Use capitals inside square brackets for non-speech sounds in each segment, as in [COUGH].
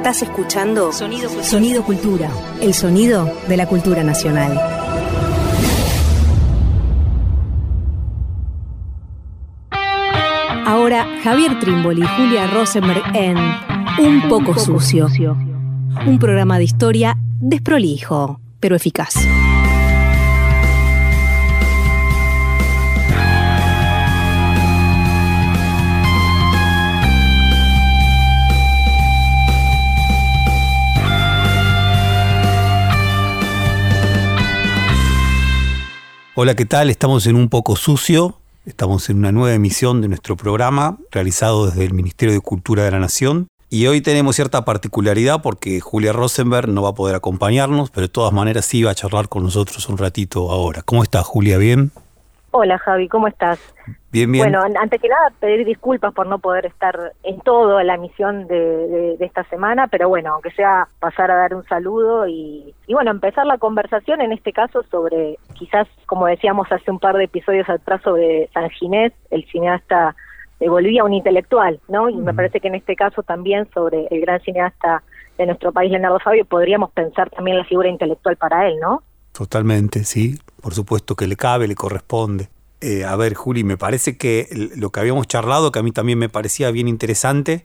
Estás escuchando Sonido Cultura. Sonido Cultura, el sonido de la cultura nacional. Ahora Javier Trimboli y Julia Rosenberg en Un poco sucio. Un programa de historia desprolijo, pero eficaz. Hola, ¿qué tal? Estamos en Un poco sucio. Estamos en una nueva emisión de nuestro programa realizado desde el Ministerio de Cultura de la Nación. Y hoy tenemos cierta particularidad porque Julia Rosenberg no va a poder acompañarnos, pero de todas maneras sí va a charlar con nosotros un ratito ahora. ¿Cómo estás, Julia? ¿Bien? Hola Javi, ¿cómo estás? Bien, bien. Bueno, an- antes que nada pedir disculpas por no poder estar en todo la misión de, de- de esta semana, pero bueno, aunque sea pasar a dar un saludo y, y bueno, empezar la conversación en este caso sobre, quizás como decíamos hace un par de episodios atrás sobre San Ginés, el cineasta de Bolivia, un intelectual, ¿no? Y me parece que en este caso también sobre el gran cineasta de nuestro país, Leonardo Fabio, podríamos pensar también la figura intelectual para él, ¿no? Totalmente, sí. Por supuesto que le cabe, le corresponde. Eh, a ver, Juli, me parece que lo que habíamos charlado, que a mí también me parecía bien interesante,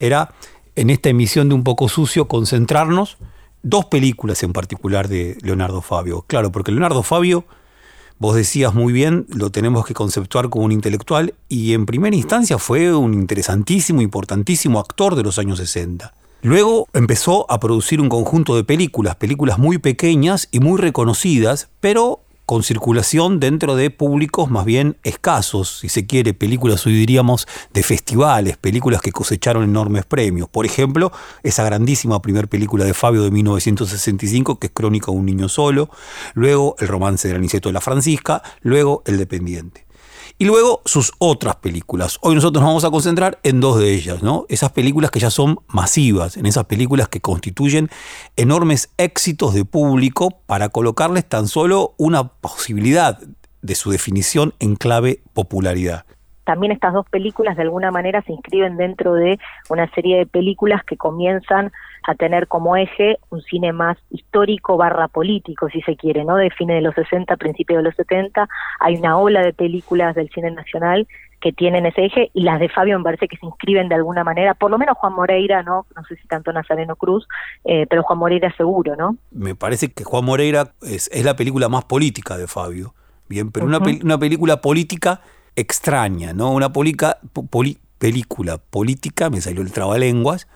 era en esta emisión de Un poco sucio concentrarnos dos películas en particular de Leonardo Fabio. Claro, porque Leonardo Fabio, vos decías muy bien, lo tenemos que conceptuar como un intelectual y en primera instancia fue un interesantísimo, importantísimo actor de los años 60. Luego empezó a producir un conjunto de películas, películas muy pequeñas y muy reconocidas, pero con circulación dentro de públicos más bien escasos, si se quiere, películas hoy diríamos de festivales, películas que cosecharon enormes premios. Por ejemplo, esa grandísima primera película de Fabio de 1965, que es Crónica de un niño solo, luego El romance del aniceto de la Francisca, luego El dependiente. Y luego sus otras películas. Hoy nosotros nos vamos a concentrar en dos de ellas, ¿no? Esas películas que ya son masivas, en esas películas que constituyen enormes éxitos de público para colocarles tan solo una posibilidad de su definición en clave popularidad. también estas dos películas de alguna manera se inscriben dentro de una serie de películas que comienzan a tener como eje un cine más histórico barra político, si se quiere, ¿no? De fines de los 60, principios de los 70, hay una ola de películas del cine nacional que tienen ese eje y las de Fabio me parece que se inscriben de alguna manera, por lo menos Juan Moreira, ¿no? No sé si tanto Nazareno Cruz, eh, pero Juan Moreira seguro, ¿no? Me parece que Juan Moreira es, es la película más política de Fabio. Bien, pero una, una película política extraña, ¿no? Una polica- poli- película política, me salió el trabalenguas,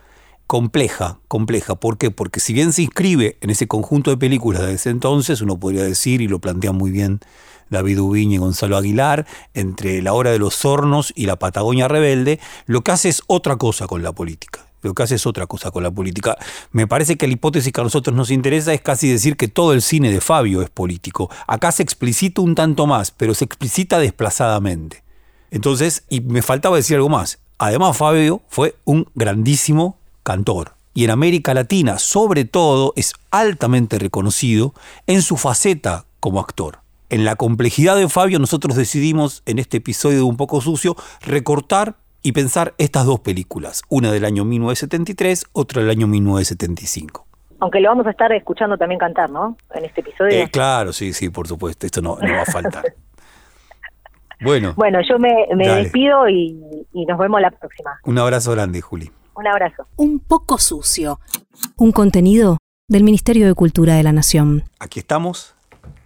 compleja, compleja. ¿Por qué? Porque si bien se inscribe en ese conjunto de películas de ese entonces, uno podría decir, y lo plantea muy bien David Ubiña y Gonzalo Aguilar, entre La Hora de los Hornos y La Patagonia Rebelde, lo que hace es otra cosa con la política. Lo que hace es otra cosa con la política. Me parece que la hipótesis que a nosotros nos interesa es casi decir que todo el cine de Fabio es político. Acá se explicita un tanto más, pero se explicita desplazadamente. Entonces, y me faltaba decir algo más. Además, Fabio fue un grandísimo cantor. Y en América Latina, sobre todo, es altamente reconocido en su faceta como actor. En la complejidad de Fabio, nosotros decidimos en este episodio de Un poco sucio recortar y pensar estas dos películas, una del año 1973, otra del año 1975. Aunque lo vamos a estar escuchando también cantar, ¿no? En este episodio. Eh, claro, sí, sí, por supuesto, esto no, no va a faltar. [LAUGHS] Bueno, Bueno, yo me, despido y, y nos vemos la próxima. un abrazo grande, Juli. Un abrazo. Un poco sucio. Un contenido del Ministerio de Cultura de la Nación. Aquí estamos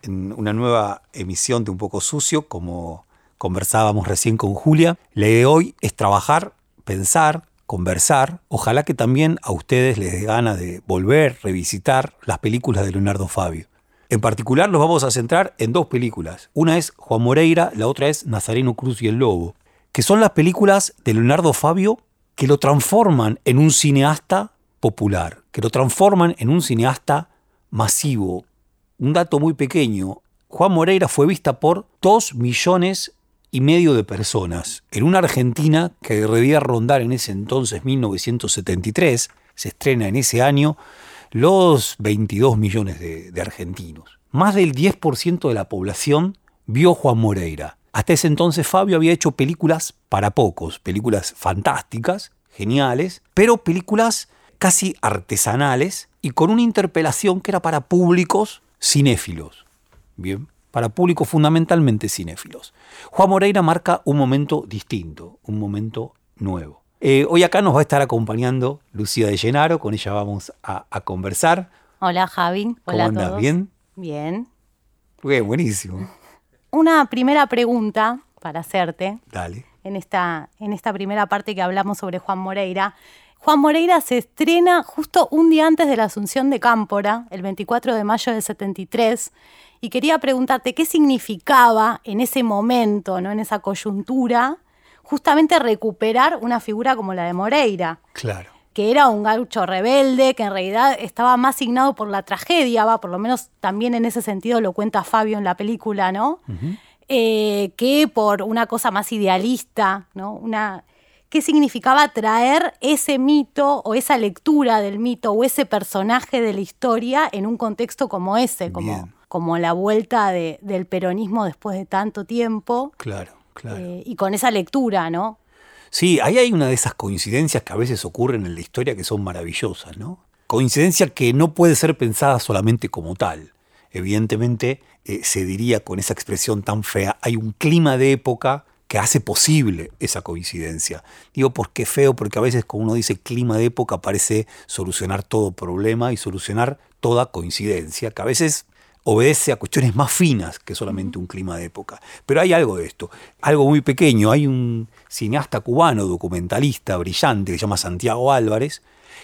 en una nueva emisión de Un poco sucio, como conversábamos recién con Julia. La idea de hoy es trabajar, pensar, conversar. Ojalá que también a ustedes les dé gana de volver, revisitar las películas de Leonardo Fabio. En particular nos vamos a centrar en dos películas. Una es Juan Moreira, la otra es Nazareno Cruz y el Lobo, que son las películas de Leonardo Fabio que lo transforman en un cineasta popular, que lo transforman en un cineasta masivo. Un dato muy pequeño, Juan Moreira fue vista por dos millones y medio de personas en una Argentina que debía rondar en ese entonces 1973, se estrena en ese año, los 22 millones de, de argentinos. Más del 10% de la población vio Juan Moreira. Hasta ese entonces Fabio había hecho películas para pocos, películas fantásticas, geniales, pero películas casi artesanales y con una interpelación que era para públicos cinéfilos. Bien, para públicos fundamentalmente cinéfilos. Juan Moreira marca un momento distinto, un momento nuevo. Eh, hoy acá nos va a estar acompañando Lucía de Llenaro, con ella vamos a, conversar. Hola Javi, hola ¿Cómo andas? ¿Bien? Bien. buenísimo. Una primera pregunta para hacerte. Dale. En esta, en esta primera parte que hablamos sobre Juan Moreira. Juan Moreira se estrena justo un día antes de la Asunción de Cámpora, el 24 de mayo del 73, y quería preguntarte qué significaba en ese momento, ¿no? en esa coyuntura, justamente recuperar una figura como la de Moreira. Claro. Que era un gaucho rebelde, que en realidad estaba más signado por la tragedia, va, por lo menos también en ese sentido lo cuenta Fabio en la película, ¿no? Eh, que por una cosa más idealista, ¿no? Una, ¿Qué significaba traer ese mito o esa lectura del mito o ese personaje de la historia en un contexto como ese, como, como la vuelta del peronismo después de tanto tiempo? Claro. Eh, y con esa lectura, ¿no? Sí, ahí hay una de esas coincidencias que a veces ocurren en la historia que son maravillosas, ¿no? Coincidencia que no puede ser pensada solamente como tal. Evidentemente, eh, se diría con esa expresión tan fea, hay un clima de época que hace posible esa coincidencia. Digo, ¿por qué feo? Porque a veces cuando uno dice clima de época parece solucionar todo problema y solucionar toda coincidencia, que a veces obedece a cuestiones más finas que solamente un clima de época. Pero hay algo de esto, algo muy pequeño. Hay un cineasta cubano, documentalista brillante, que se llama Santiago Álvarez,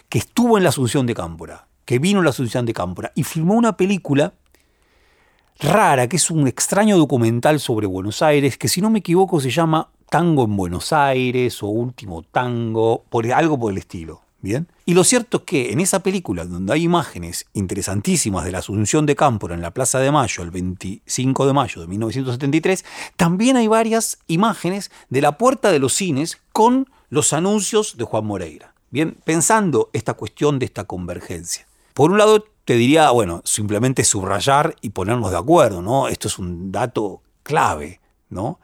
que estuvo en la Asunción de Cámpora, que vino a la Asunción de Cámpora y filmó una película rara, que es un extraño documental sobre Buenos Aires, que si no me equivoco se llama Tango en Buenos Aires o Último Tango, por, algo por el estilo. Y lo cierto es que en esa película, donde hay imágenes interesantísimas de la Asunción de Cámpora en la Plaza de Mayo, el 25 de mayo de 1973, también hay varias imágenes de la puerta de los cines con los anuncios de Juan Moreira. Bien, pensando esta cuestión de esta convergencia. Por un lado, te diría, bueno, simplemente subrayar y ponernos de acuerdo, ¿no? Esto es un dato clave, ¿no?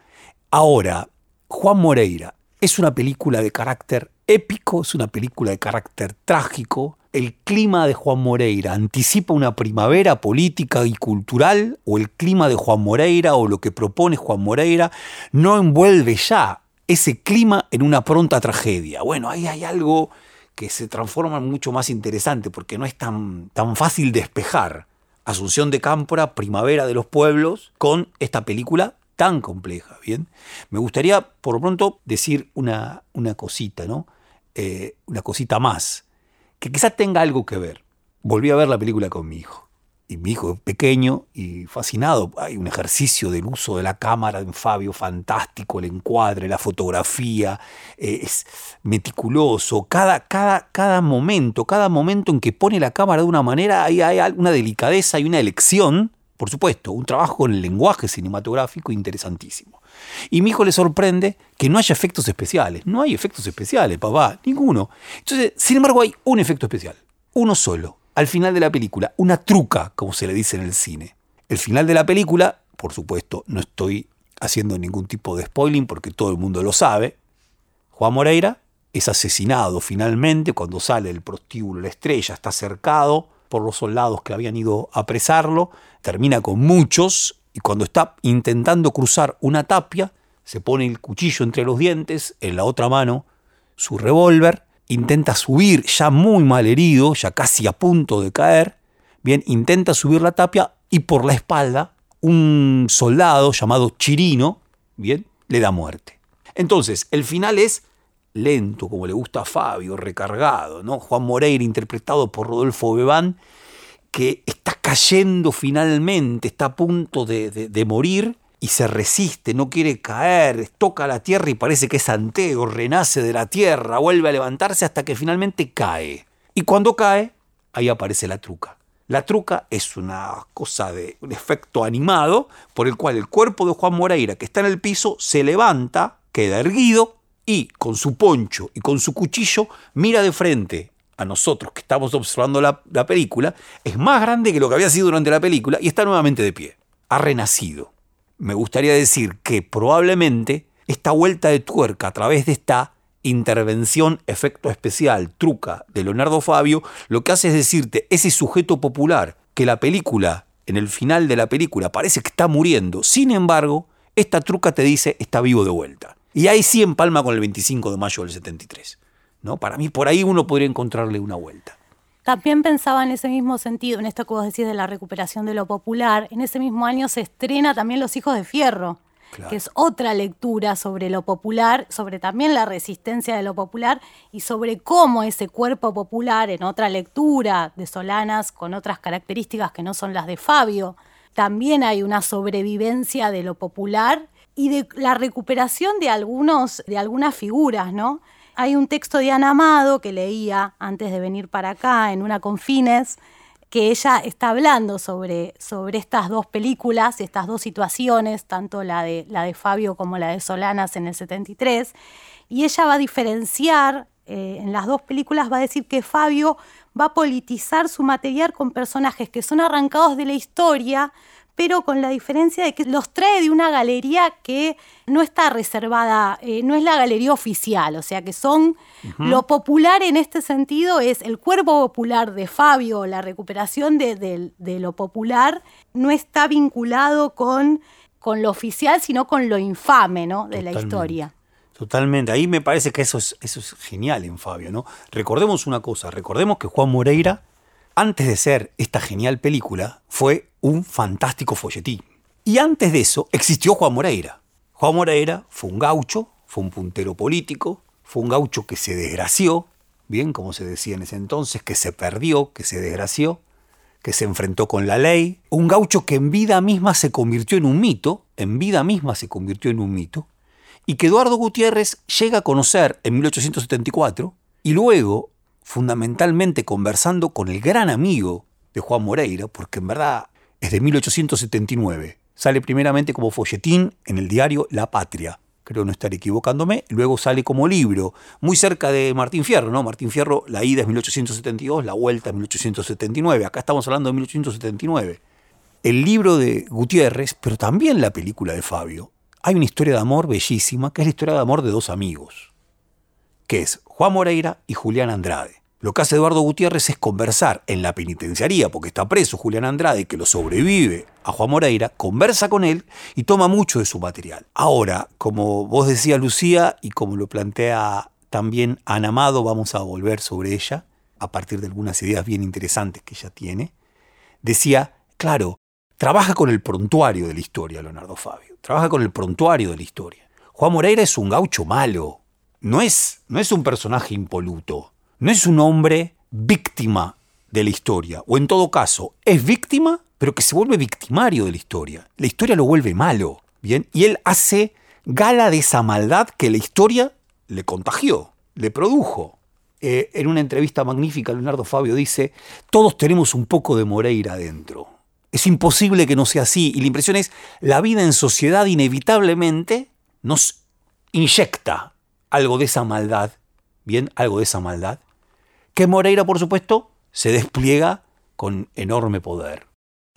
Ahora, Juan Moreira es una película de carácter épico, es una película de carácter trágico. El clima de Juan Moreira anticipa una primavera política y cultural, o el clima de Juan Moreira o lo que propone Juan Moreira no envuelve ya ese clima en una pronta tragedia. Bueno, ahí hay algo que se transforma mucho más interesante porque no es tan, tan fácil despejar Asunción de Cámpora, Primavera de los Pueblos, con esta película tan compleja, ¿bien? Me gustaría, por lo pronto, decir una, una cosita, ¿no? Eh, una cosita más, que quizás tenga algo que ver. Volví a ver la película con mi hijo. Y mi hijo pequeño y fascinado. Hay un ejercicio del uso de la cámara en Fabio fantástico, el encuadre, la fotografía, eh, es meticuloso. Cada, cada, cada momento, cada momento en que pone la cámara de una manera, hay una delicadeza y una elección por supuesto, un trabajo con el lenguaje cinematográfico interesantísimo. Y mi hijo le sorprende que no haya efectos especiales. No hay efectos especiales, papá, ninguno. Entonces, sin embargo, hay un efecto especial, uno solo, al final de la película, una truca, como se le dice en el cine. El final de la película, por supuesto, no estoy haciendo ningún tipo de spoiling porque todo el mundo lo sabe. Juan Moreira es asesinado finalmente cuando sale el prostíbulo, la estrella, está cercado por los soldados que habían ido a apresarlo, termina con muchos y cuando está intentando cruzar una tapia, se pone el cuchillo entre los dientes, en la otra mano su revólver, intenta subir ya muy mal herido, ya casi a punto de caer, bien, intenta subir la tapia y por la espalda un soldado llamado Chirino, bien, le da muerte. Entonces, el final es lento, como le gusta a Fabio, recargado, ¿no? Juan Moreira, interpretado por Rodolfo Bebán, que está cayendo finalmente, está a punto de, morir y se resiste, no quiere caer, toca la tierra y parece que es Anteo, renace de la tierra, vuelve a levantarse hasta que finalmente cae. Y cuando cae, ahí aparece la truca. La truca es una cosa de un efecto animado por el cual el cuerpo de Juan Moreira, que está en el piso, se levanta, queda erguido y con su poncho y con su cuchillo mira de frente a nosotros que estamos observando la, película, es más grande que lo que había sido durante la película y está nuevamente de pie. Ha renacido. Me gustaría decir que probablemente esta vuelta de tuerca a través de esta intervención, efecto especial, truca de Leonardo Fabio, lo que hace es decirte, ese sujeto popular que la película, en el final de la película, parece que está muriendo, sin embargo, esta truca te dice está vivo de vuelta. Y ahí sí empalma con el 25 de mayo del 73. ¿no? Para mí, por ahí uno podría encontrarle una vuelta. También pensaba en ese mismo sentido, en esto que vos decís de la recuperación de lo popular. En ese mismo año se estrena también Los Hijos de Fierro, que es otra lectura sobre lo popular, sobre también la resistencia de lo popular y sobre cómo ese cuerpo popular, en otra lectura de Solanas, con otras características que no son las de Fabio, también hay una sobrevivencia de lo popular y de la recuperación de algunos, de algunas figuras, ¿no? Hay un texto de Ana Amado que leía antes de venir para acá en una confines, que ella está hablando sobre, sobre estas dos películas, estas dos situaciones, tanto la de, la de Fabio como la de Solanas en el 73, y ella va a diferenciar eh, en las dos películas, va a decir que Fabio va a politizar su material con personajes que son arrancados de la historia, pero con la diferencia de que los trae de una galería que no está reservada, eh, no es la galería oficial, o sea que son lo popular en este sentido es el cuerpo popular de Fabio, la recuperación de, lo popular no está vinculado con, con, lo oficial, sino con lo infame ¿no? de la historia. Totalmente, ahí me parece que eso es, eso es genial en Fabio, ¿no? Recordemos una cosa, recordemos que Juan Moreira antes de ser esta genial película, fue un fantástico folletín. Y antes de eso existió Juan Moreira. Juan Moreira fue un gaucho, fue un puntero político, fue un gaucho que se desgració, bien como se decía en ese entonces, que se perdió, que se desgració, que se enfrentó con la ley, un gaucho que en vida misma se convirtió en un mito, en vida misma se convirtió en un mito, y que Eduardo Gutiérrez llega a conocer en 1874, y luego fundamentalmente conversando con el gran amigo de Juan Moreira, porque en verdad es de 1879. Sale primeramente como folletín en el diario La Patria, creo no estar equivocándome, luego sale como libro, muy cerca de Martín Fierro, ¿no? Martín Fierro, la ida es 1872, la vuelta es 1879, acá estamos hablando de 1879. El libro de Gutiérrez, pero también la película de Fabio, hay una historia de amor bellísima, que es la historia de amor de dos amigos que es Juan Moreira y Julián Andrade. Lo que hace Eduardo Gutiérrez es conversar en la penitenciaría, porque está preso Julián Andrade, que lo sobrevive a Juan Moreira, conversa con él y toma mucho de su material. Ahora, como vos decías Lucía, y como lo plantea también Ana Amado, vamos a volver sobre ella, a partir de algunas ideas bien interesantes que ella tiene, decía, claro, trabaja con el prontuario de la historia, Leonardo Fabio, trabaja con el prontuario de la historia. Juan Moreira es un gaucho malo, no es, no es un personaje impoluto, no es un hombre víctima de la historia, o en todo caso, es víctima, pero que se vuelve victimario de la historia. La historia lo vuelve malo, ¿bien? Y él hace gala de esa maldad que la historia le contagió, le produjo. Eh, en una entrevista magnífica, Leonardo Fabio dice, todos tenemos un poco de Moreira adentro. Es imposible que no sea así. Y la impresión es, la vida en sociedad inevitablemente nos inyecta algo de esa maldad, bien, algo de esa maldad, que Moreira, por supuesto, se despliega con enorme poder.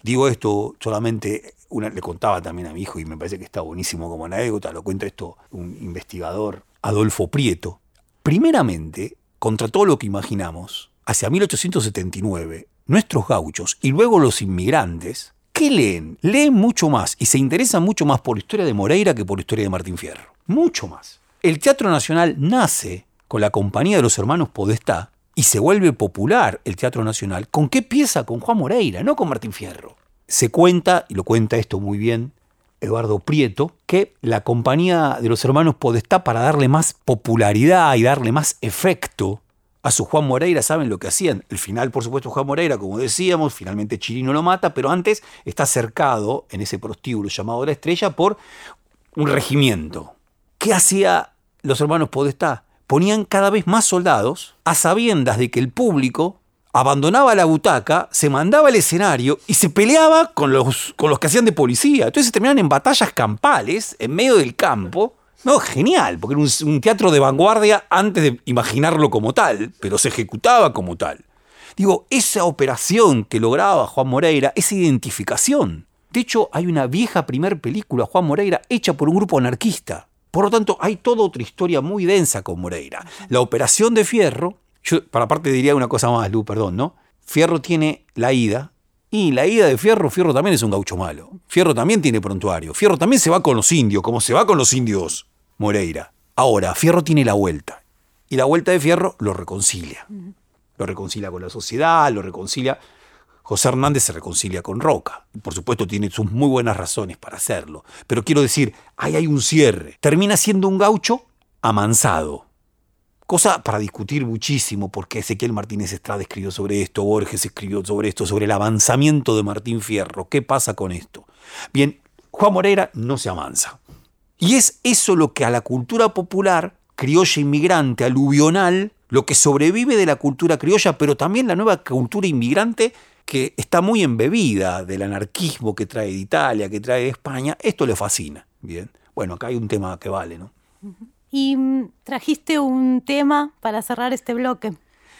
Digo esto solamente, una, le contaba también a mi hijo y me parece que está buenísimo como anécdota, lo cuenta esto un investigador, Adolfo Prieto. Primeramente, contra todo lo que imaginamos, hacia 1879, nuestros gauchos y luego los inmigrantes, ¿qué leen? Leen mucho más y se interesan mucho más por la historia de Moreira que por la historia de Martín Fierro. Mucho más. El Teatro Nacional nace con la compañía de los hermanos Podestá y se vuelve popular el Teatro Nacional. ¿Con qué pieza? Con Juan Moreira, no con Martín Fierro. Se cuenta, y lo cuenta esto muy bien Eduardo Prieto, que la compañía de los hermanos Podestá, para darle más popularidad y darle más efecto a su Juan Moreira, ¿saben lo que hacían? El final, por supuesto, Juan Moreira, como decíamos, finalmente Chirino lo mata, pero antes está cercado en ese prostíbulo llamado La Estrella por un regimiento, ¿Qué hacía los hermanos Podestá? Ponían cada vez más soldados a sabiendas de que el público abandonaba la butaca, se mandaba al escenario y se peleaba con los, con los que hacían de policía. Entonces se terminaban en batallas campales en medio del campo. No, genial, porque era un, un teatro de vanguardia antes de imaginarlo como tal, pero se ejecutaba como tal. Digo, esa operación que lograba Juan Moreira, esa identificación. De hecho, hay una vieja primer película, Juan Moreira, hecha por un grupo anarquista Por lo tanto, hay toda otra historia muy densa con Moreira. La operación de Fierro, yo para parte diría una cosa más, Lu, perdón, ¿no? Fierro tiene la ida, y la ida de Fierro, Fierro también es un gaucho malo. Fierro también tiene prontuario. Fierro también se va con los indios, como se va con los indios Moreira. Ahora, Fierro tiene la vuelta. Y la vuelta de Fierro lo reconcilia. Lo reconcilia con la sociedad, lo reconcilia. José Hernández se reconcilia con Roca. Por supuesto, tiene sus muy buenas razones para hacerlo. Pero quiero decir, ahí hay un cierre. Termina siendo un gaucho amansado. Cosa para discutir muchísimo, porque Ezequiel Martínez Estrada escribió sobre esto, Borges escribió sobre esto, sobre el avanzamiento de Martín Fierro. ¿Qué pasa con esto? Bien, Juan Moreira no se amansa. Y es eso lo que a la cultura popular, criolla inmigrante, aluvional, lo que sobrevive de la cultura criolla, pero también la nueva cultura inmigrante que está muy embebida del anarquismo que trae de Italia, que trae de España, esto le fascina. Bien. Bueno, acá hay un tema que vale, ¿no? Y mm, trajiste un tema para cerrar este bloque.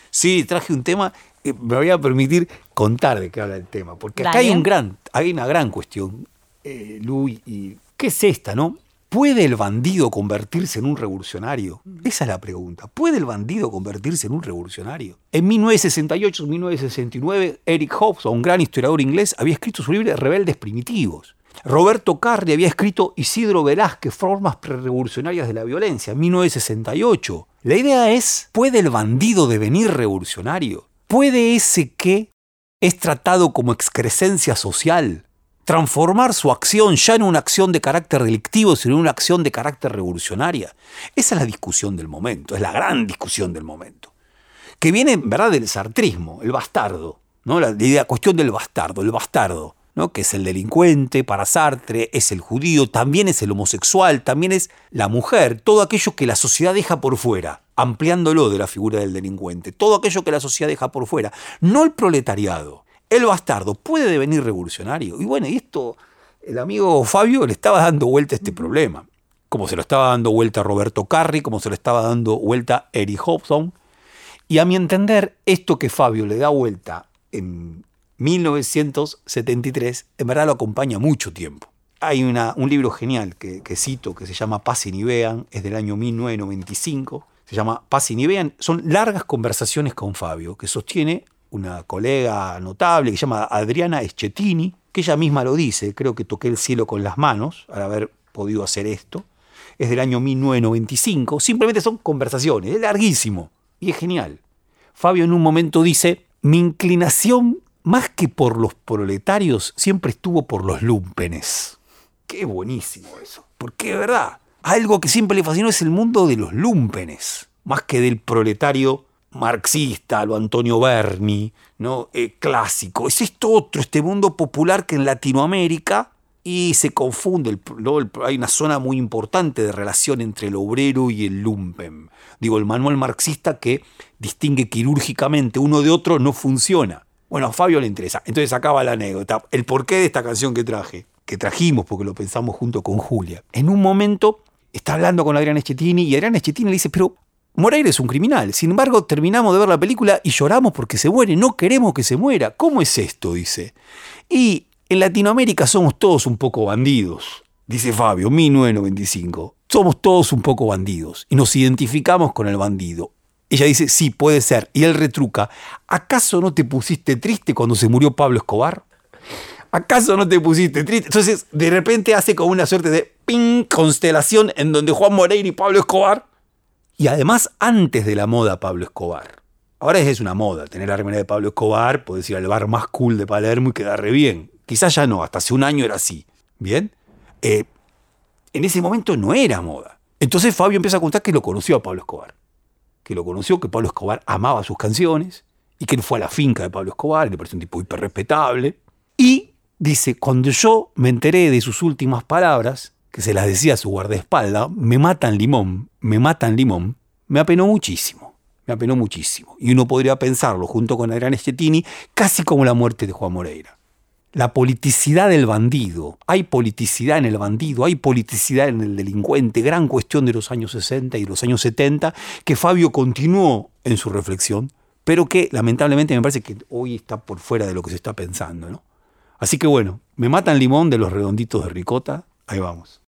Sí, traje un tema. Eh, me voy a permitir contar de qué habla el tema, porque acá hay, un gran, hay una gran cuestión, eh, Luis, y ¿qué es esta, no? ¿Puede el bandido convertirse en un revolucionario? Esa es la pregunta. ¿Puede el bandido convertirse en un revolucionario? En 1968-1969, Eric Hobson, un gran historiador inglés, había escrito su libro Rebeldes Primitivos. Roberto Carri había escrito Isidro Velázquez, Formas Prerevolucionarias de la Violencia, en 1968. La idea es, ¿puede el bandido devenir revolucionario? ¿Puede ese que es tratado como excrescencia social transformar su acción ya en una acción de carácter delictivo, sino en una acción de carácter revolucionaria? Esa es la discusión del momento, es la gran discusión del momento. Que viene, ¿verdad?, del sartrismo, el bastardo, ¿no? La, idea, cuestión del bastardo, el bastardo que es el delincuente, para Sartre, es el judío, también es el homosexual, también es la mujer, todo aquello que la sociedad deja por fuera, ampliándolo de la figura del delincuente, todo aquello que la sociedad deja por fuera, no el proletariado, el bastardo, puede devenir revolucionario. Y bueno, y esto, el amigo Fabio le estaba dando vuelta a este problema, como se lo estaba dando vuelta a Roberto Carri, como se lo estaba dando vuelta a Eric Hobson. Y a mi entender, esto que Fabio le da vuelta en 1973, en verdad lo acompaña mucho tiempo. Hay una, un libro genial que, cito que se llama Pasen y Vean, es del año 1995, se llama Pasen y Vean, son largas conversaciones con Fabio, que sostiene una colega notable que se llama Adriana Eschettini, que ella misma lo dice, creo que toqué el cielo con las manos al haber podido hacer esto, es del año 1995, simplemente son conversaciones, es larguísimo y es genial. Fabio en un momento dice, mi inclinación más que por los proletarios, siempre estuvo por los lumpenes. Qué buenísimo eso. Porque es verdad, algo que siempre le fascinó es el mundo de los lumpenes, más que del proletario marxista, lo Antonio Berni, ¿no? Eh, clásico. Es esto otro, este mundo popular que en Latinoamérica y se confunde. hay una zona muy importante de relación entre el obrero y el lumpen. Digo, el manual marxista que distingue quirúrgicamente uno de otro no funciona. Bueno, a Fabio le interesa. Entonces acaba la anécdota. El porqué de esta canción que traje, que trajimos porque lo pensamos junto con Julia. En un momento está hablando con Adrián Eschettini y Adrián Eschettini le dice, pero Moreira es un criminal. Sin embargo, terminamos de ver la película y lloramos porque se muere. No queremos que se muera. ¿Cómo es esto? Dice. Y en Latinoamérica somos todos un poco bandidos. Dice Fabio, 1995. Somos todos un poco bandidos y nos identificamos con el bandido. Ella dice, sí, puede ser. Y él retruca, ¿acaso no te pusiste triste cuando se murió Pablo Escobar? ¿Acaso no te pusiste triste? Entonces, de repente hace como una suerte de ping constelación en donde Juan Moreira y Pablo Escobar. Y además, antes de la moda Pablo Escobar. Ahora es una moda, tener la remera de Pablo Escobar, puedes ir al bar más cool de Palermo y quedar re bien. Quizás ya no, hasta hace un año era así. ¿Bien? Eh, en ese momento no era moda. Entonces Fabio empieza a contar que lo conoció a Pablo Escobar que lo conoció, que Pablo Escobar amaba sus canciones y que él fue a la finca de Pablo Escobar, le pareció un tipo hiper respetable. Y dice, cuando yo me enteré de sus últimas palabras, que se las decía a su guardaespaldas, me matan limón, me matan limón, me apenó muchísimo, me apenó muchísimo. Y uno podría pensarlo junto con Adrián Estettini, casi como la muerte de Juan Moreira la politicidad del bandido. Hay politicidad en el bandido, hay politicidad en el delincuente, gran cuestión de los años 60 y los años 70, que Fabio continuó en su reflexión, pero que lamentablemente me parece que hoy está por fuera de lo que se está pensando. ¿no? Así que bueno, me matan limón de los redonditos de ricota, ahí vamos.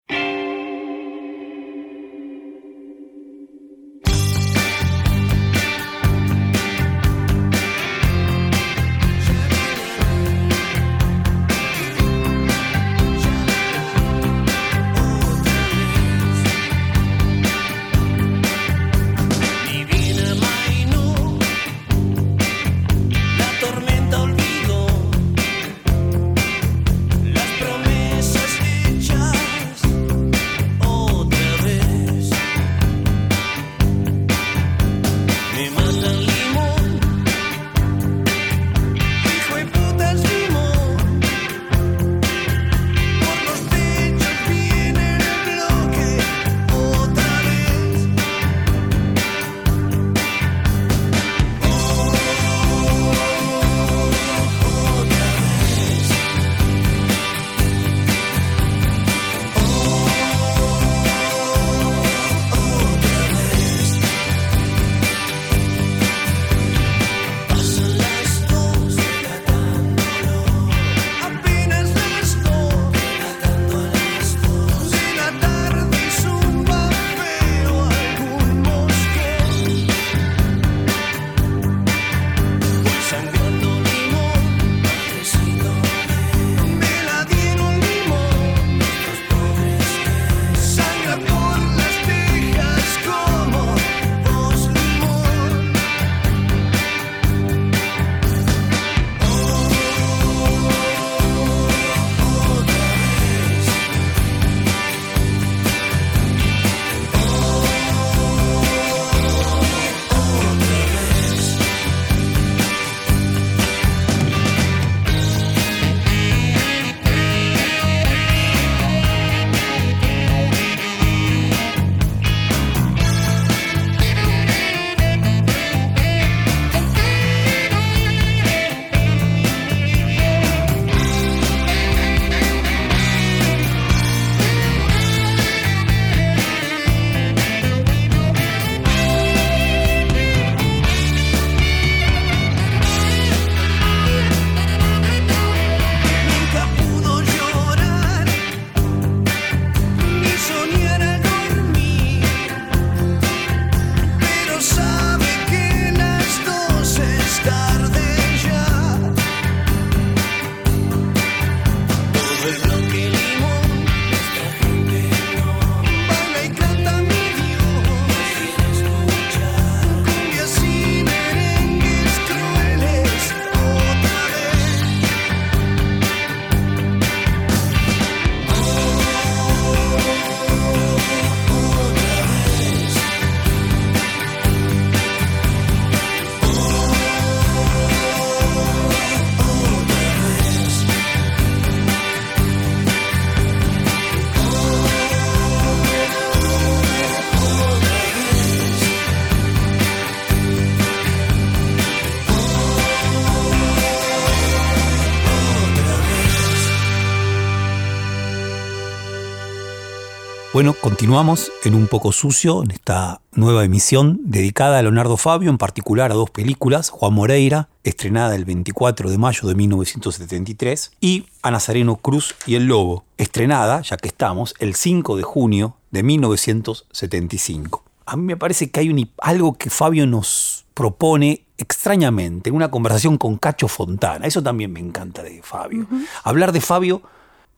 Bueno, continuamos en Un poco sucio, en esta nueva emisión dedicada a Leonardo Fabio, en particular a dos películas, Juan Moreira, estrenada el 24 de mayo de 1973, y a Nazareno Cruz y el Lobo, estrenada, ya que estamos, el 5 de junio de 1975. A mí me parece que hay algo que Fabio nos propone extrañamente, en una conversación con Cacho Fontana. Eso también me encanta de Fabio. Hablar de Fabio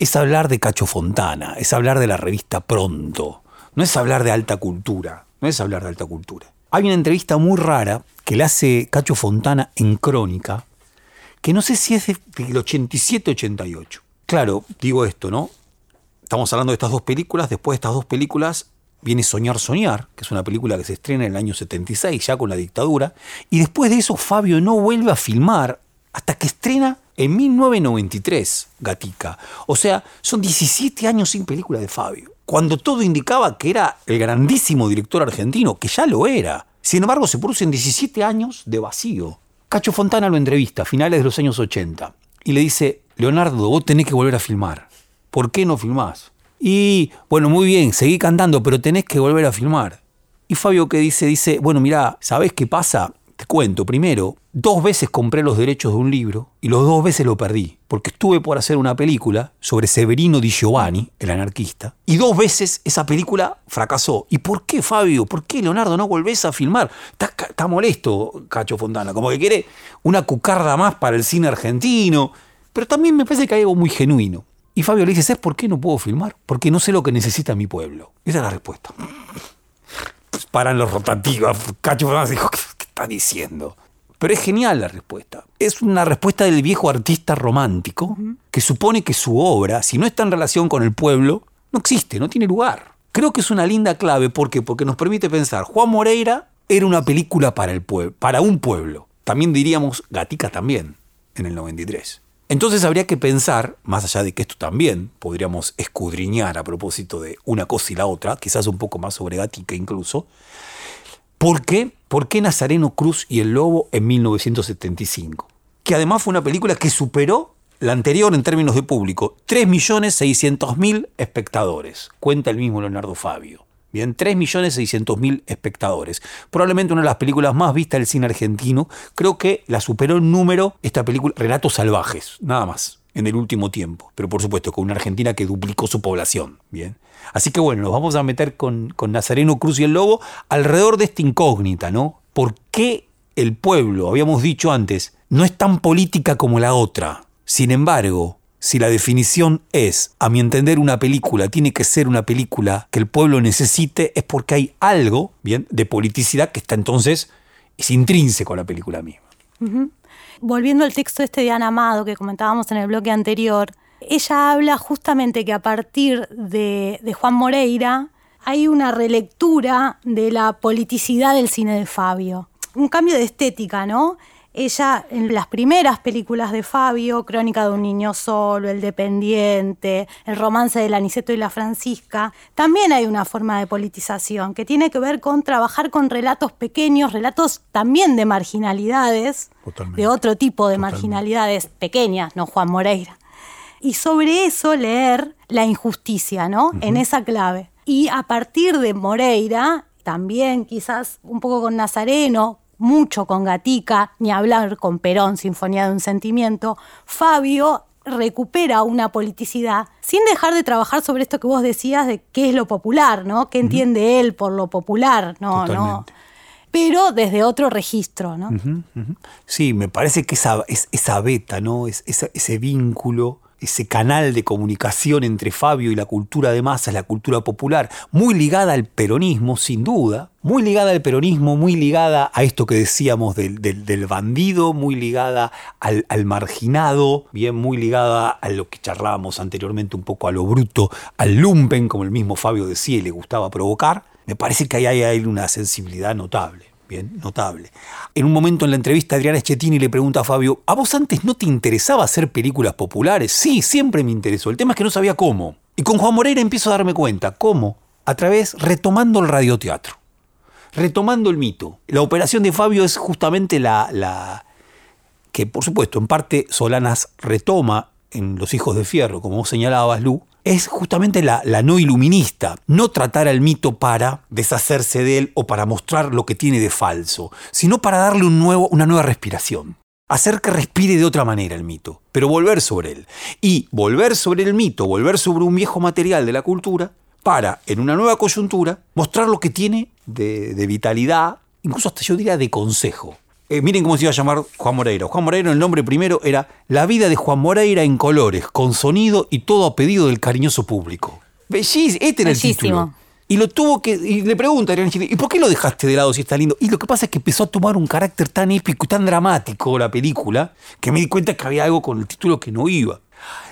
es hablar de Cacho Fontana, es hablar de la revista Pronto, no es hablar de alta cultura, no es hablar de alta cultura. Hay una entrevista muy rara que le hace Cacho Fontana en Crónica, que no sé si es del 87-88. Claro, digo esto, ¿no? Estamos hablando de estas dos películas, después de estas dos películas viene Soñar, Soñar, que es una película que se estrena en el año 76, ya con la dictadura, y después de eso Fabio no vuelve a filmar hasta que estrena en 1993, Gatica. O sea, son 17 años sin película de Fabio. Cuando todo indicaba que era el grandísimo director argentino, que ya lo era. Sin embargo, se producen 17 años de vacío. Cacho Fontana lo entrevista a finales de los años 80 y le dice, Leonardo, vos tenés que volver a filmar. ¿Por qué no filmás? Y, bueno, muy bien, seguí cantando, pero tenés que volver a filmar. Y Fabio que dice, dice, bueno, mira, ¿sabés qué pasa? Te cuento, primero, dos veces compré los derechos de un libro y los dos veces lo perdí, porque estuve por hacer una película sobre Severino Di Giovanni, el anarquista, y dos veces esa película fracasó. ¿Y por qué, Fabio? ¿Por qué, Leonardo, no volvés a filmar? Está, molesto, Cacho Fontana, como que quiere una cucarda más para el cine argentino, pero también me parece que hay algo muy genuino. Y Fabio le dice, ¿sabes por qué no puedo filmar? Porque no sé lo que necesita mi pueblo. Esa es la respuesta. Pues paran los rotativos. Cacho Fontana dijo, está diciendo? Pero es genial la respuesta. Es una respuesta del viejo artista romántico que supone que su obra, si no está en relación con el pueblo, no existe, no tiene lugar. Creo que es una linda clave porque, porque nos permite pensar, Juan Moreira era una película para, el pueblo, para un pueblo. También diríamos Gatica también, en el 93. Entonces habría que pensar, más allá de que esto también podríamos escudriñar a propósito de una cosa y la otra, quizás un poco más sobre Gatica incluso, ¿Por qué? ¿Por qué Nazareno Cruz y el Lobo en 1975? Que además fue una película que superó la anterior en términos de público. 3.600.000 espectadores, cuenta el mismo Leonardo Fabio. Bien, 3.600.000 espectadores. Probablemente una de las películas más vistas del cine argentino. Creo que la superó en número esta película Relatos Salvajes, nada más en el último tiempo, pero por supuesto con una Argentina que duplicó su población. Bien. Así que bueno, nos vamos a meter con, Nazareno Cruz y el Lobo alrededor de esta incógnita, ¿no? ¿Por qué el pueblo, habíamos dicho antes, no es tan política como la otra? Sin embargo, si la definición es, a mi entender, una película tiene que ser una película que el pueblo necesite, es porque hay algo, bien, de politicidad que está entonces, es intrínseco a la película misma volviendo al texto este de Ana Amado que comentábamos en el bloque anterior, ella habla justamente que a partir de, de Juan Moreira hay una relectura de la politicidad del cine de Fabio. Un cambio de estética, ¿no? Ella, en las primeras películas de Fabio, Crónica de un niño solo, El dependiente, El romance del Aniceto y la Francisca, también hay una forma de politización que tiene que ver con trabajar con relatos pequeños, relatos también de marginalidades, de otro tipo de marginalidades pequeñas, no Juan Moreira. Y sobre eso leer la injusticia, ¿no? En esa clave. Y a partir de Moreira, también quizás un poco con Nazareno, mucho con Gatica, ni hablar con Perón, Sinfonía de un Sentimiento, Fabio recupera una politicidad sin dejar de trabajar sobre esto que vos decías de qué es lo popular, ¿no? ¿Qué entiende él por lo popular? No, no. Pero desde otro registro, ¿no? Sí, me parece que esa, es, esa beta, ¿no? Es, ese vínculo ese canal de comunicación entre Fabio y la cultura de masas, la cultura popular, muy ligada al peronismo, sin duda, muy ligada al peronismo, muy ligada a esto que decíamos del, bandido, muy ligada al, marginado, bien, muy ligada a lo que charlábamos anteriormente un poco a lo bruto, al lumpen, como el mismo Fabio decía y le gustaba provocar, me parece que ahí hay una sensibilidad notable notable. En un momento en la entrevista, Adriana Schettini le pregunta a Fabio, ¿a vos antes no te interesaba hacer películas populares? Sí, siempre me interesó. El tema es que no sabía cómo. Y con Juan Moreira empiezo a darme cuenta. ¿Cómo? A través, retomando el radioteatro. Retomando el mito. La operación de Fabio es justamente la, la que, por supuesto, en parte Solanas retoma en Los Hijos de Fierro, como vos señalabas, Lu, es justamente la, la, no iluminista, no tratar al mito para deshacerse de él o para mostrar lo que tiene de falso, sino para darle un nuevo, una nueva respiración. Hacer que respire de otra manera el mito, pero volver sobre él. Y volver sobre el mito, volver sobre un viejo material de la cultura, para, en una nueva coyuntura, mostrar lo que tiene de, de vitalidad, incluso hasta yo diría de consejo. Eh, miren cómo se iba a llamar Juan Moreira. Juan Moreira, el nombre primero era La vida de Juan Moreira en colores, con sonido y todo a pedido del cariñoso público. Bellísimo, este era el título. Y lo tuvo que. Y le pregunta a ¿y por qué lo dejaste de lado si está lindo? Y lo que pasa es que empezó a tomar un carácter tan épico y tan dramático la película que me di cuenta que había algo con el título que no iba.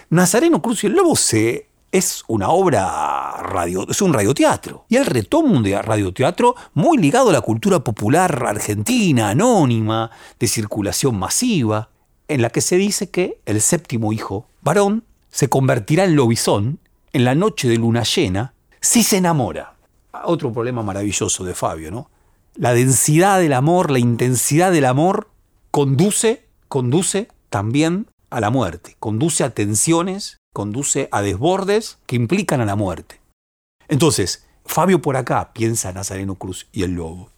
Nazareno Cruz y el Lobo se es una obra radio, es un radioteatro. Y él retoma un radioteatro muy ligado a la cultura popular argentina, anónima, de circulación masiva, en la que se dice que el séptimo hijo, varón, se convertirá en lobizón en la noche de luna llena si se enamora. Otro problema maravilloso de Fabio, ¿no? La densidad del amor, la intensidad del amor conduce, conduce también a la muerte, conduce a tensiones conduce a desbordes que implican a la muerte. Entonces, Fabio por acá piensa Nazareno Cruz y el lobo.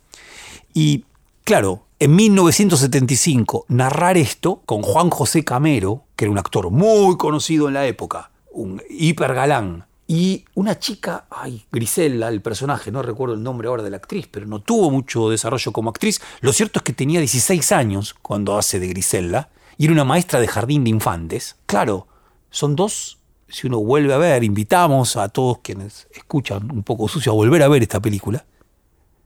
Y claro, en 1975 narrar esto con Juan José Camero, que era un actor muy conocido en la época, un hipergalán, y una chica, ay, Grisela, el personaje, no recuerdo el nombre ahora de la actriz, pero no tuvo mucho desarrollo como actriz. Lo cierto es que tenía 16 años cuando hace de Grisela y era una maestra de jardín de infantes. Claro, son dos, si uno vuelve a ver, invitamos a todos quienes escuchan un poco sucio a volver a ver esta película.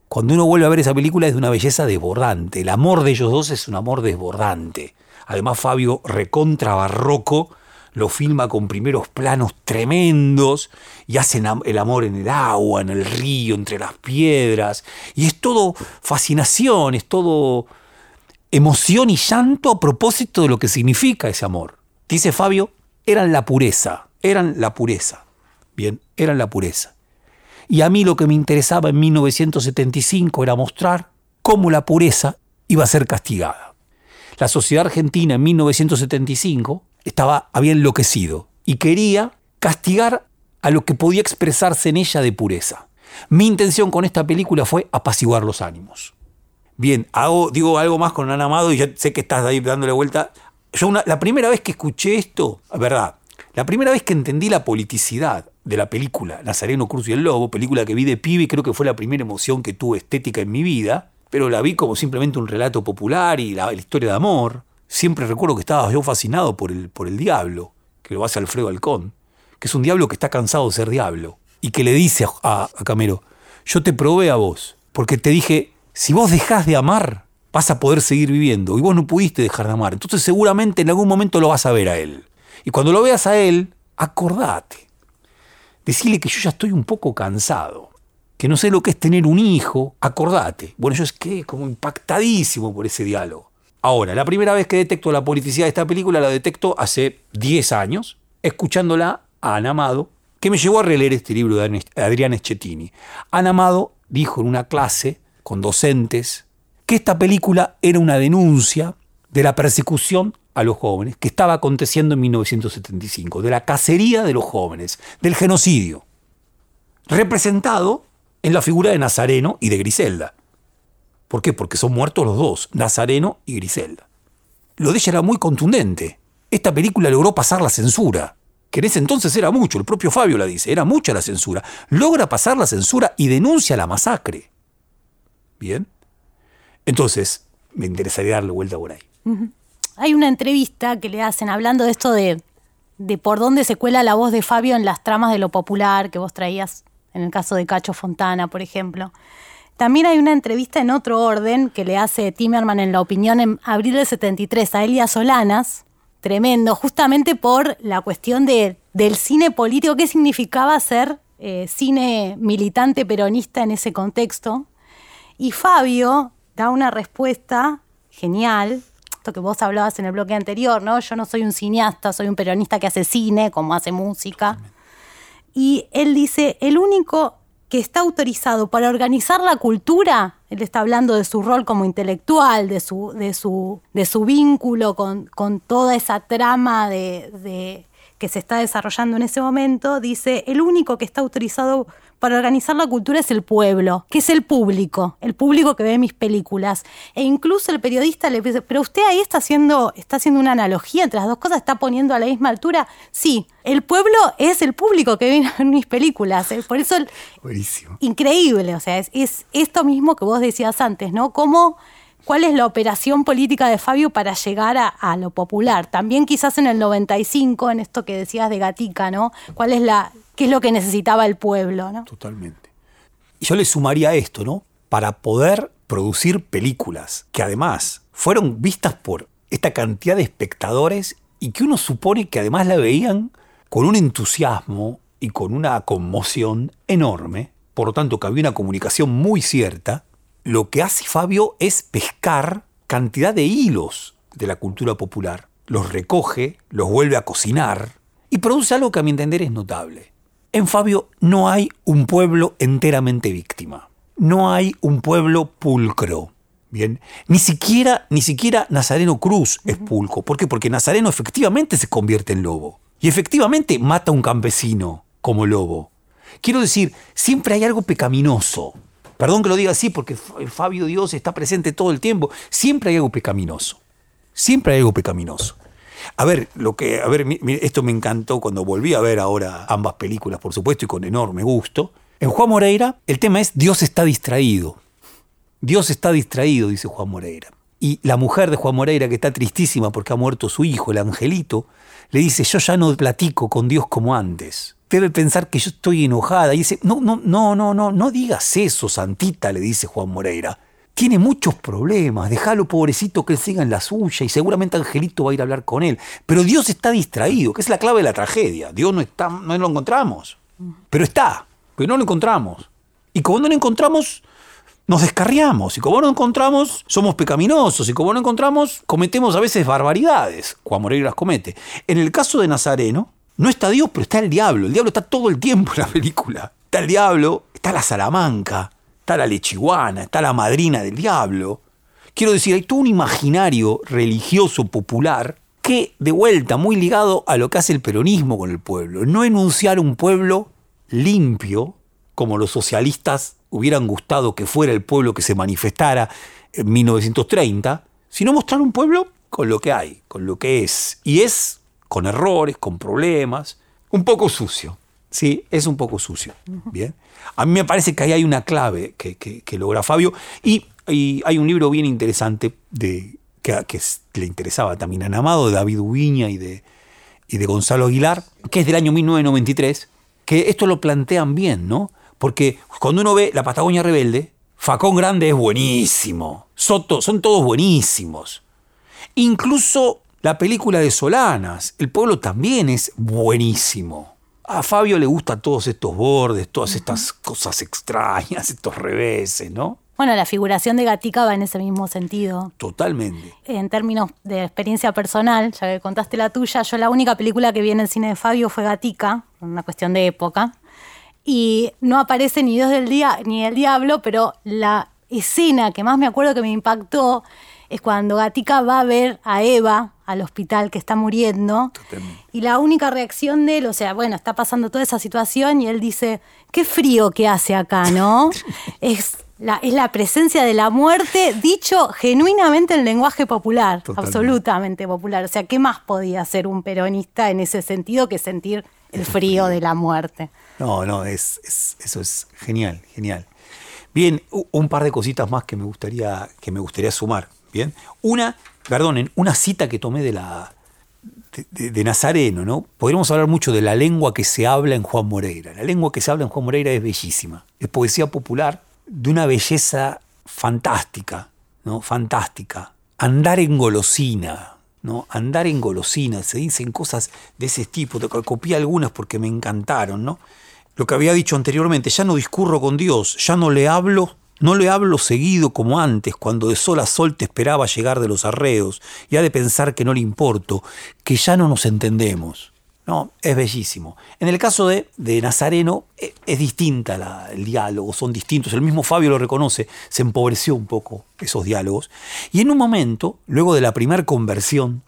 Cuando uno vuelve a ver esa película es de una belleza desbordante. El amor de ellos dos es un amor desbordante. Además, Fabio, recontra barroco, lo filma con primeros planos tremendos y hacen el amor en el agua, en el río, entre las piedras. Y es todo fascinación, es todo emoción y llanto a propósito de lo que significa ese amor. Dice Fabio, eran la pureza, eran la pureza. Bien, eran la pureza. Y a mí lo que me interesaba en 1975 era mostrar cómo la pureza iba a ser castigada. La sociedad argentina en 1975 estaba, había enloquecido y quería castigar a lo que podía expresarse en ella de pureza. Mi intención con esta película fue apaciguar los ánimos. Bien, hago, digo algo más con Ana Amado y ya sé que estás ahí dándole vuelta. Yo la primera vez que escuché esto, verdad, la primera vez que entendí la politicidad de la película Nazareno Cruz y el Lobo, película que vi de pibe y creo que fue la primera emoción que tuve estética en mi vida, pero la vi como simplemente un relato popular y la, historia de amor. Siempre recuerdo que estaba yo fascinado por el, por el diablo, que lo hace Alfredo Halcón, que es un diablo que está cansado de ser diablo y que le dice a, a Camero, yo te probé a vos, porque te dije, si vos dejás de amar, vas a poder seguir viviendo y vos no pudiste dejar de amar. Entonces seguramente en algún momento lo vas a ver a él. Y cuando lo veas a él, acordate. Decirle que yo ya estoy un poco cansado, que no sé lo que es tener un hijo, acordate. Bueno, yo es que como impactadísimo por ese diálogo. Ahora, la primera vez que detecto la politicidad de esta película la detecto hace 10 años, escuchándola a Ana Amado, que me llevó a releer este libro de Adrián Schettini. Ana Amado dijo en una clase con docentes que esta película era una denuncia de la persecución a los jóvenes que estaba aconteciendo en 1975, de la cacería de los jóvenes, del genocidio, representado en la figura de Nazareno y de Griselda. ¿Por qué? Porque son muertos los dos, Nazareno y Griselda. Lo de ella era muy contundente. Esta película logró pasar la censura, que en ese entonces era mucho, el propio Fabio la dice, era mucha la censura. Logra pasar la censura y denuncia la masacre. Bien. Entonces, me interesaría darle vuelta por ahí. Hay una entrevista que le hacen hablando de esto de, de por dónde se cuela la voz de Fabio en las tramas de lo popular que vos traías, en el caso de Cacho Fontana, por ejemplo. También hay una entrevista en otro orden que le hace Timerman en La Opinión en abril del 73 a Elia Solanas, tremendo, justamente por la cuestión de, del cine político, qué significaba ser eh, cine militante peronista en ese contexto. Y Fabio da una respuesta genial, esto que vos hablabas en el bloque anterior, ¿no? Yo no soy un cineasta, soy un peronista que hace cine, como hace música. Y él dice, el único que está autorizado para organizar la cultura, él está hablando de su rol como intelectual, de su, de su, de su vínculo con, con toda esa trama de, que se está desarrollando en ese momento, dice, el único que está autorizado para organizar la cultura es el pueblo, que es el público, el público que ve mis películas. E incluso el periodista le dice, pero usted ahí está haciendo, está haciendo una analogía entre las dos cosas, está poniendo a la misma altura. Sí, el pueblo es el público que ve [LAUGHS] mis películas. ¿eh? Por eso, Buenísimo. increíble, o sea, es, es esto mismo que vos decías antes, ¿no? Cómo ¿Cuál es la operación política de Fabio para llegar a, lo popular? También quizás en el 95, en esto que decías de Gatica, ¿no? ¿Cuál es la, qué es lo que necesitaba el pueblo, ¿no? Totalmente. Y yo le sumaría esto, ¿no? Para poder producir películas que además fueron vistas por esta cantidad de espectadores y que uno supone que además la veían con un entusiasmo y con una conmoción enorme, por lo tanto que había una comunicación muy cierta, lo que hace Fabio es pescar cantidad de hilos de la cultura popular, los recoge, los vuelve a cocinar y produce algo que a mi entender es notable. En Fabio no hay un pueblo enteramente víctima, no hay un pueblo pulcro. Bien, ni siquiera, ni siquiera Nazareno Cruz es pulco. ¿Por qué? Porque Nazareno efectivamente se convierte en lobo. Y efectivamente mata a un campesino como lobo. Quiero decir, siempre hay algo pecaminoso Perdón que lo diga así porque Fabio Dios está presente todo el tiempo. Siempre hay algo pecaminoso. Siempre hay algo pecaminoso. A ver, lo que, a ver, esto me encantó cuando volví a ver ahora ambas películas, por supuesto, y con enorme gusto. En Juan Moreira, el tema es Dios está distraído. Dios está distraído, dice Juan Moreira. Y la mujer de Juan Moreira, que está tristísima porque ha muerto su hijo, el angelito, le dice, yo ya no platico con Dios como antes debe pensar que yo estoy enojada. Y dice, no, no, no, no, no, no digas eso, Santita, le dice Juan Moreira. Tiene muchos problemas, déjalo pobrecito que él siga en la suya y seguramente Angelito va a ir a hablar con él. Pero Dios está distraído, que es la clave de la tragedia. Dios no está, no lo encontramos. Pero está, pero no lo encontramos. Y como no lo encontramos, nos descarriamos. Y como no lo encontramos, somos pecaminosos. Y como no lo encontramos, cometemos a veces barbaridades. Juan Moreira las comete. En el caso de Nazareno, no está Dios, pero está el diablo. El diablo está todo el tiempo en la película. Está el diablo, está la Salamanca, está la lechiguana, está la madrina del diablo. Quiero decir, hay todo un imaginario religioso popular que, de vuelta, muy ligado a lo que hace el peronismo con el pueblo. No enunciar un pueblo limpio, como los socialistas hubieran gustado que fuera el pueblo que se manifestara en 1930, sino mostrar un pueblo con lo que hay, con lo que es. Y es con errores, con problemas, un poco sucio. Sí, es un poco sucio. Bien. A mí me parece que ahí hay una clave que, logra Fabio. Y, hay un libro bien interesante de, que, le interesaba también a Namado, de David Ubiña y de, y de Gonzalo Aguilar, que es del año 1993, que esto lo plantean bien, ¿no? Porque cuando uno ve La Patagonia Rebelde, Facón Grande es buenísimo, Soto, son todos buenísimos. Incluso la película de Solanas, el pueblo también es buenísimo. A Fabio le gustan todos estos bordes, todas estas cosas extrañas, estos reveses, ¿no? Bueno, la figuración de Gatica va en ese mismo sentido. Totalmente. En términos de experiencia personal, ya que contaste la tuya, yo la única película que vi en el cine de Fabio fue Gatica, una cuestión de época. Y no aparece ni Dios del día ni el diablo, pero la escena que más me acuerdo que me impactó es cuando Gatica va a ver a Eva al hospital que está muriendo. Y la única reacción de él, o sea, bueno, está pasando toda esa situación y él dice, qué frío que hace acá, ¿no? [LAUGHS] es, la, es la presencia de la muerte dicho genuinamente en lenguaje popular, absolutamente popular. O sea, ¿qué más podía hacer un peronista en ese sentido que sentir el frío de la muerte? No, no, es, eso es genial, genial. Bien, un par de cositas más que me gustaría, que me gustaría sumar. Bien, una perdonen, una cita que tomé de la de, Nazareno, ¿no? Podríamos hablar mucho de la lengua que se habla en Juan Moreira. La lengua que se habla en Juan Moreira es bellísima. Es poesía popular de una belleza fantástica, ¿no? Fantástica. Andar en golosina, ¿no? Andar en golosina. Se dicen cosas de ese tipo. Copié algunas porque me encantaron, ¿no? Lo que había dicho anteriormente, ya no discurro con Dios, ya no le hablo no le hablo seguido como antes, cuando de sol a sol te esperaba llegar de los arreos, y ha de pensar que no le importo, que ya no nos entendemos. No, es bellísimo. En el caso de, de Nazareno es, es distinta el diálogo, son distintos. El mismo Fabio lo reconoce, se empobreció un poco esos diálogos. Y en un momento, luego de la primera conversión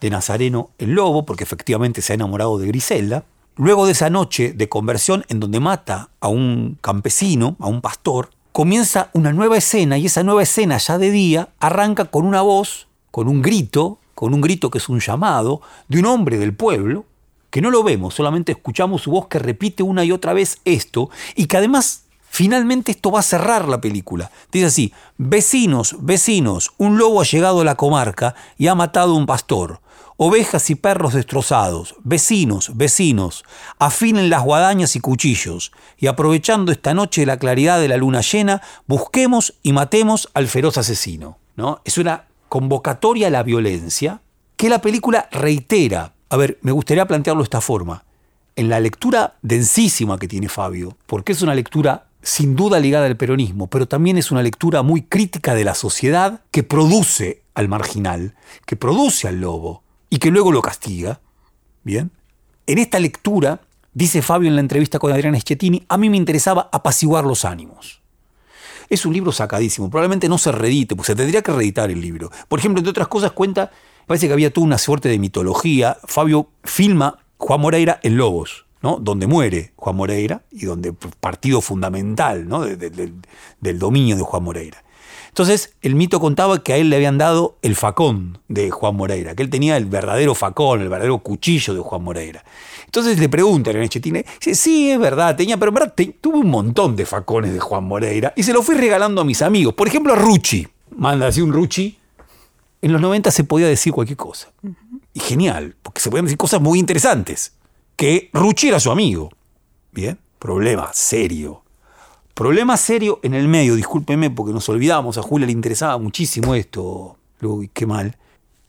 de Nazareno el lobo, porque efectivamente se ha enamorado de Griselda. Luego de esa noche de conversión en donde mata a un campesino, a un pastor, comienza una nueva escena y esa nueva escena ya de día arranca con una voz, con un grito, con un grito que es un llamado de un hombre del pueblo, que no lo vemos, solamente escuchamos su voz que repite una y otra vez esto y que además Finalmente esto va a cerrar la película. Dice así, vecinos, vecinos, un lobo ha llegado a la comarca y ha matado a un pastor. Ovejas y perros destrozados, vecinos, vecinos, afinen las guadañas y cuchillos, y aprovechando esta noche la claridad de la luna llena, busquemos y matemos al feroz asesino. ¿No? Es una convocatoria a la violencia que la película reitera. A ver, me gustaría plantearlo de esta forma. En la lectura densísima que tiene Fabio, porque es una lectura sin duda ligada al peronismo, pero también es una lectura muy crítica de la sociedad que produce al marginal, que produce al lobo y que luego lo castiga. Bien. En esta lectura, dice Fabio en la entrevista con Adrián Schettini, a mí me interesaba apaciguar los ánimos. Es un libro sacadísimo, probablemente no se reedite, pues se tendría que reeditar el libro. Por ejemplo, entre otras cosas, cuenta, parece que había toda una suerte de mitología. Fabio filma Juan Moreira en Lobos donde muere Juan Moreira y donde partido fundamental del dominio de Juan Moreira. Entonces, el mito contaba que a él le habían dado el facón de Juan Moreira, que él tenía el verdadero facón, el verdadero cuchillo de Juan Moreira. Entonces le preguntan en Chetine, dice, sí, es verdad, tenía, pero en verdad tuve un montón de facones de Juan Moreira y se los fui regalando a mis amigos. Por ejemplo, a Rucci. Manda así un Rucci. En los 90 se podía decir cualquier cosa. Y genial, porque se podían decir cosas muy interesantes que Rucci era su amigo. Bien, problema serio. Problema serio en el medio, discúlpeme porque nos olvidamos, a Julia le interesaba muchísimo esto, Uy, qué mal.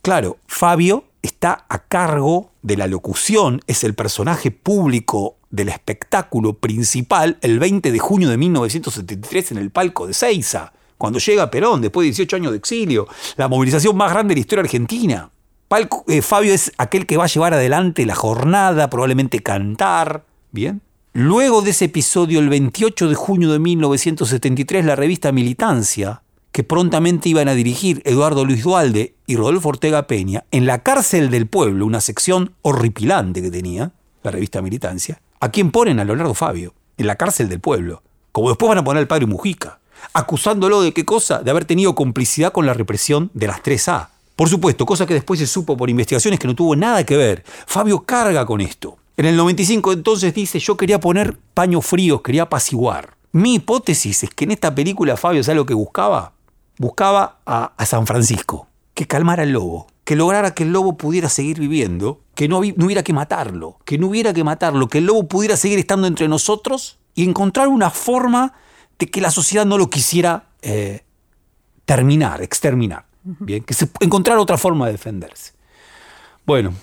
Claro, Fabio está a cargo de la locución, es el personaje público del espectáculo principal el 20 de junio de 1973 en el palco de Seiza, cuando llega Perón, después de 18 años de exilio, la movilización más grande de la historia argentina. Eh, Fabio es aquel que va a llevar adelante la jornada, probablemente cantar. Bien. Luego de ese episodio, el 28 de junio de 1973, la revista Militancia, que prontamente iban a dirigir Eduardo Luis Dualde y Rodolfo Ortega Peña, en la cárcel del pueblo, una sección horripilante que tenía, la revista Militancia, ¿a quién ponen? A Leonardo Fabio, en la cárcel del pueblo. Como después van a poner al padre Mujica, acusándolo de qué cosa? De haber tenido complicidad con la represión de las 3A por supuesto, cosa que después se supo por investigaciones que no tuvo nada que ver. Fabio carga con esto. En el 95 entonces dice, yo quería poner paños fríos, quería apaciguar. Mi hipótesis es que en esta película Fabio, ¿sabe lo que buscaba? Buscaba a, San Francisco, que calmara el lobo, que lograra que el lobo pudiera seguir viviendo, que no, hubiera que matarlo, que no hubiera que matarlo, que el lobo pudiera seguir estando entre nosotros y encontrar una forma de que la sociedad no lo quisiera eh, terminar, exterminar. Bien, que se encontrar otra forma de defenderse. Bueno.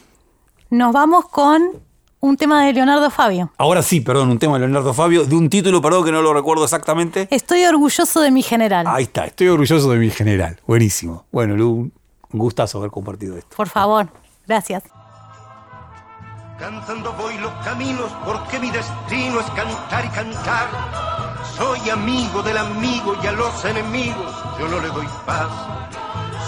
Nos vamos con un tema de Leonardo Fabio. Ahora sí, perdón, un tema de Leonardo Fabio, de un título, perdón, que no lo recuerdo exactamente. Estoy orgulloso de mi general. Ahí está, estoy orgulloso de mi general. Buenísimo. Bueno, Lu, un gustazo haber compartido esto. Por favor, gracias. Cantando voy los caminos porque mi destino es cantar y cantar. Soy amigo del amigo y a los enemigos yo no le doy paz.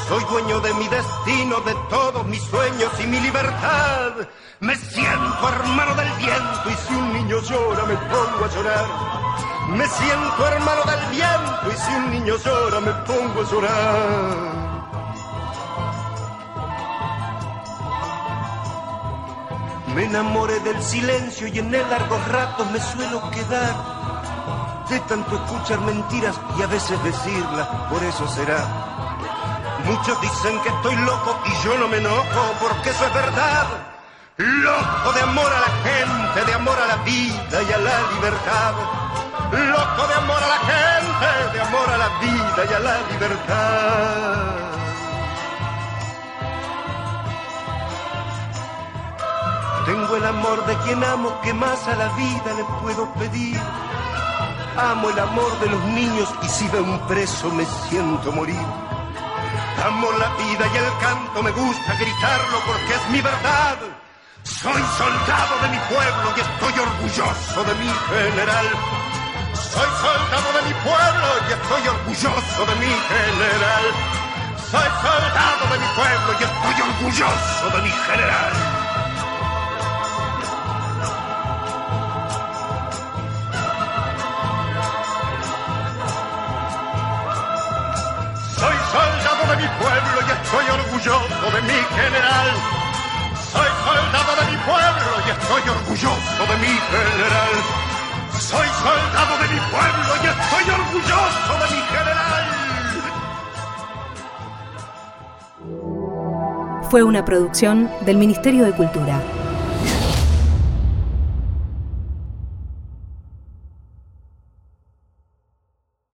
Soy dueño de mi destino, de todos mis sueños y mi libertad. Me siento hermano del viento y si un niño llora me pongo a llorar. Me siento hermano del viento y si un niño llora me pongo a llorar. Me enamoré del silencio y en el largo rato me suelo quedar. De tanto escuchar mentiras y a veces decirlas, por eso será Muchos dicen que estoy loco y yo no me enojo porque eso es verdad. Loco de amor a la gente, de amor a la vida y a la libertad. Loco de amor a la gente, de amor a la vida y a la libertad. Tengo el amor de quien amo, que más a la vida le puedo pedir. Amo el amor de los niños y si veo un preso me siento morir. Amo la vida y el canto, me gusta gritarlo porque es mi verdad. Soy soldado de mi pueblo y estoy orgulloso de mi general. Soy soldado de mi pueblo y estoy orgulloso de mi general. Soy soldado de mi pueblo y estoy orgulloso de mi general. Soy soldado de mi pueblo y estoy orgulloso de mi general. Soy soldado de mi pueblo y estoy orgulloso de mi general. Soy soldado de mi pueblo y estoy orgulloso de mi general. Fue una producción del Ministerio de Cultura.